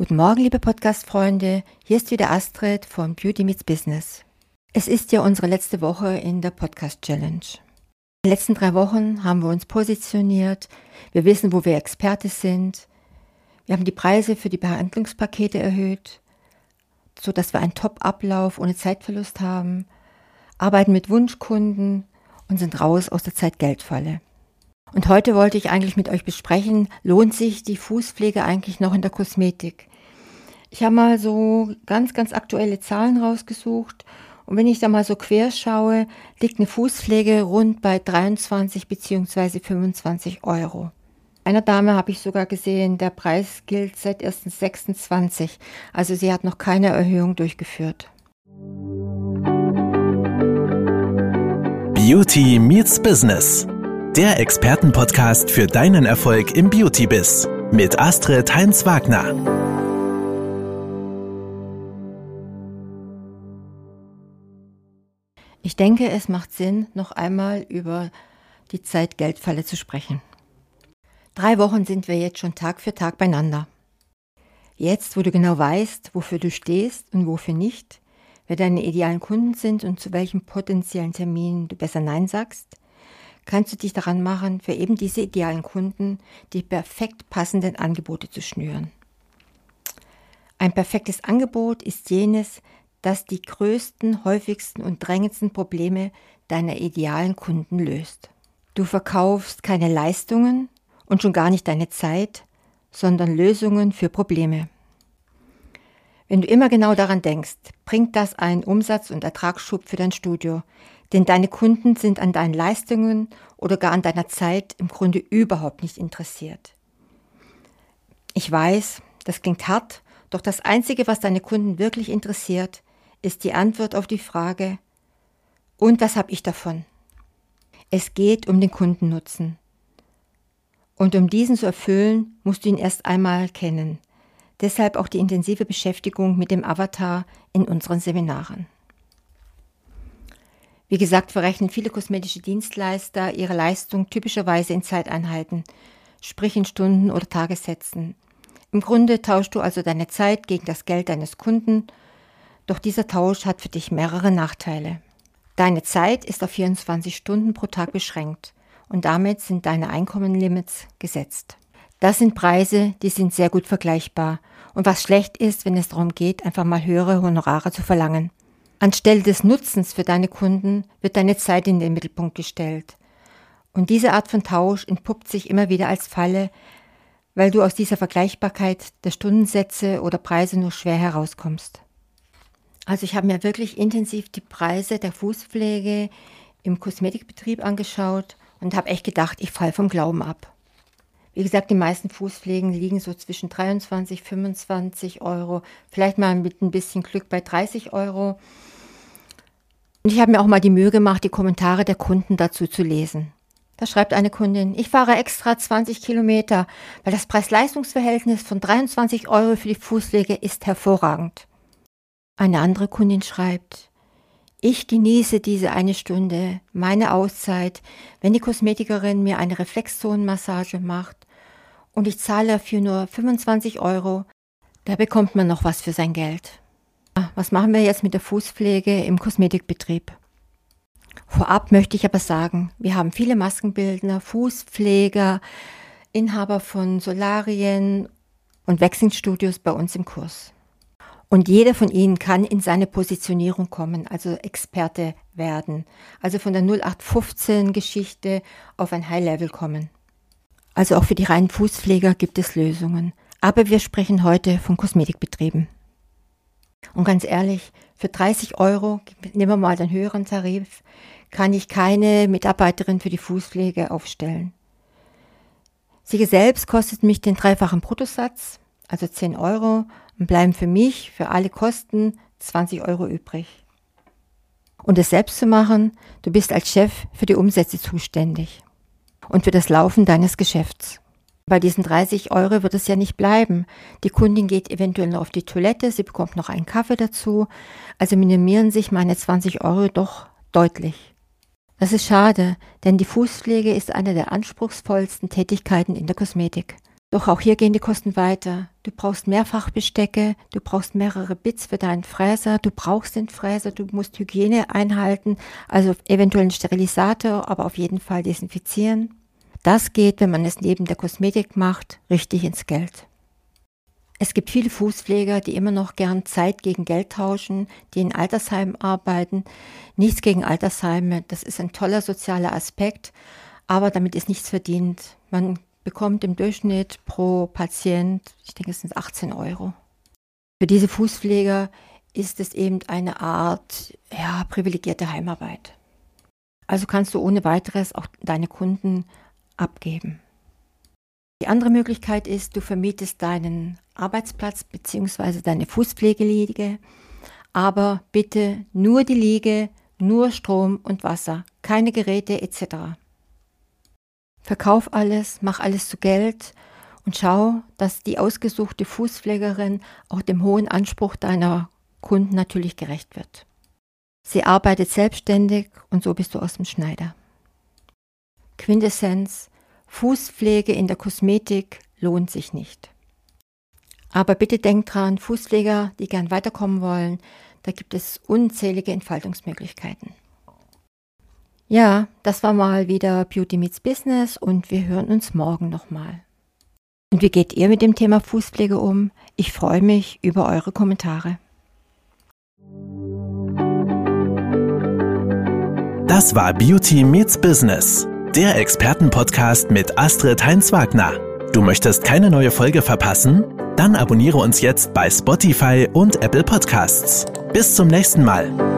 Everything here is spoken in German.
Guten Morgen, liebe Podcast-Freunde. Hier ist wieder Astrid von Beauty Meets Business. Es ist ja unsere letzte Woche in der Podcast-Challenge. In den letzten drei Wochen haben wir uns positioniert. Wir wissen, wo wir Experte sind. Wir haben die Preise für die Behandlungspakete erhöht, sodass wir einen Top-Ablauf ohne Zeitverlust haben, arbeiten mit Wunschkunden und sind raus aus der Zeit-Geld-Falle. Und heute wollte ich eigentlich mit euch besprechen, lohnt sich die Fußpflege eigentlich noch in der Kosmetik? Ich habe mal so ganz, ganz aktuelle Zahlen rausgesucht und wenn ich da mal so quer schaue, liegt eine Fußpflege rund bei 23 bzw. 25 Euro. Einer Dame habe ich sogar gesehen, der Preis gilt seit 1.26. Also sie hat noch keine Erhöhung durchgeführt. Beauty meets Business. Der Expertenpodcast für deinen Erfolg im Beauty-Biss mit Astrid Heinz-Wagner. Ich denke, es macht Sinn, noch einmal über die Zeit-Geld-Falle zu sprechen. Drei Wochen sind wir jetzt schon Tag für Tag beieinander. Jetzt, wo du genau weißt, wofür du stehst und wofür nicht, wer deine idealen Kunden sind und zu welchem potenziellen Termin du besser Nein sagst, kannst du dich daran machen, für eben diese idealen Kunden die perfekt passenden Angebote zu schnüren. Ein perfektes Angebot ist jenes, das die größten, häufigsten und drängendsten Probleme deiner idealen Kunden löst. Du verkaufst keine Leistungen, und schon gar nicht deine Zeit, sondern Lösungen für Probleme. Wenn du immer genau daran denkst, bringt das einen Umsatz- und Ertragsschub für dein Studio, denn deine Kunden sind an deinen Leistungen oder gar an deiner Zeit im Grunde überhaupt nicht interessiert. Ich weiß, das klingt hart, doch das Einzige, was deine Kunden wirklich interessiert, ist die Antwort auf die Frage, und was habe ich davon? Es geht um den Kundennutzen. Und um diesen zu erfüllen, musst du ihn erst einmal kennen. Deshalb auch die intensive Beschäftigung mit dem Avatar in unseren Seminaren. Wie gesagt, verrechnen viele kosmetische Dienstleister ihre Leistung typischerweise in Zeiteinheiten, sprich in Stunden oder Tagessätzen. Im Grunde tauschst du also deine Zeit gegen das Geld deines Kunden, doch dieser Tausch hat für dich mehrere Nachteile. Deine Zeit ist auf 24 Stunden pro Tag beschränkt und damit sind deine Einkommenlimits gesetzt. Das sind Preise, die sind sehr gut vergleichbar und was schlecht ist, wenn es darum geht, einfach mal höhere Honorare zu verlangen. Anstelle des Nutzens für deine Kunden wird deine Zeit in den Mittelpunkt gestellt. Und diese Art von Tausch entpuppt sich immer wieder als Falle, weil du aus dieser Vergleichbarkeit der Stundensätze oder Preise nur schwer herauskommst. Also ich habe mir wirklich intensiv die Preise der Fußpflege im Kosmetikbetrieb angeschaut und habe echt gedacht, ich falle vom Glauben ab. Wie gesagt, die meisten Fußpflegen liegen so zwischen 23, 25 Euro, vielleicht mal mit ein bisschen Glück bei 30 Euro. Und ich habe mir auch mal die Mühe gemacht, die Kommentare der Kunden dazu zu lesen. Da schreibt eine Kundin, ich fahre extra 20 Kilometer, weil das Preis-Leistungs-Verhältnis von 23 Euro für die Fußpflege ist hervorragend. Eine andere Kundin schreibt, ich genieße diese eine Stunde, meine Auszeit, wenn die Kosmetikerin mir eine Reflexzonenmassage macht und ich zahle dafür nur 25 Euro, da bekommt man noch was für sein Geld. Ah, was machen wir jetzt mit der Fußpflege im Kosmetikbetrieb? Vorab möchte ich aber sagen, wir haben viele Maskenbildner, Fußpfleger, Inhaber von Solarien und Waxing-Studios bei uns im Kurs. Und jeder von ihnen kann in seine Positionierung kommen, also Experte werden. Also von der 0815 Geschichte auf ein High Level kommen. Also auch für die reinen Fußpfleger gibt es Lösungen. Aber wir sprechen heute von Kosmetikbetrieben. Und ganz ehrlich, für 30 Euro, nehmen wir mal den höheren Tarif, kann ich keine Mitarbeiterin für die Fußpflege aufstellen. Sie selbst kostet mich den dreifachen Bruttosatz, also 10 Euro, und bleiben für mich, für alle Kosten 20 Euro übrig. Und es selbst zu machen, du bist als Chef für die Umsätze zuständig und für das Laufen deines Geschäfts. Bei diesen 30 Euro wird es ja nicht bleiben. Die Kundin geht eventuell noch auf die Toilette, sie bekommt noch einen Kaffee dazu, also minimieren sich meine 20 Euro doch deutlich. Das ist schade, denn die Fußpflege ist eine der anspruchsvollsten Tätigkeiten in der Kosmetik. Doch auch hier gehen die Kosten weiter. Du brauchst Mehrfachbestecke, du brauchst mehrere Bits für deinen Fräser, du brauchst den Fräser, du musst Hygiene einhalten, also eventuell einen Sterilisator, aber auf jeden Fall desinfizieren. Das geht, wenn man es neben der Kosmetik macht, richtig ins Geld. Es gibt viele Fußpfleger, die immer noch gern Zeit gegen Geld tauschen, die in Altersheimen arbeiten. Nichts gegen Altersheime, das ist ein toller sozialer Aspekt, aber damit ist nichts verdient. Man bekommt im Durchschnitt pro Patient, ich denke, es sind 18 Euro. Für diese Fußpfleger ist es eben eine Art ja, privilegierte Heimarbeit. Also kannst du ohne weiteres auch deine Kunden abgeben. Die andere Möglichkeit ist, du vermietest deinen Arbeitsplatz bzw. deine Fußpflegeliege, aber bitte nur die Liege, nur Strom und Wasser, keine Geräte etc. Verkauf alles, mach alles zu Geld und schau, dass die ausgesuchte Fußpflegerin auch dem hohen Anspruch deiner Kunden natürlich gerecht wird. Sie arbeitet selbstständig und so bist du aus dem Schneider. Quintessenz, Fußpflege in der Kosmetik lohnt sich nicht. Aber bitte denkt dran, Fußpfleger, die gern weiterkommen wollen, da gibt es unzählige Entfaltungsmöglichkeiten. Ja, das war mal wieder Beauty Meets Business und wir hören uns morgen nochmal. Und wie geht ihr mit dem Thema Fußpflege um? Ich freue mich über eure Kommentare. Das war Beauty Meets Business, der Expertenpodcast mit Astrid Heinz-Wagner. Du möchtest keine neue Folge verpassen? Dann abonniere uns jetzt bei Spotify und Apple Podcasts. Bis zum nächsten Mal.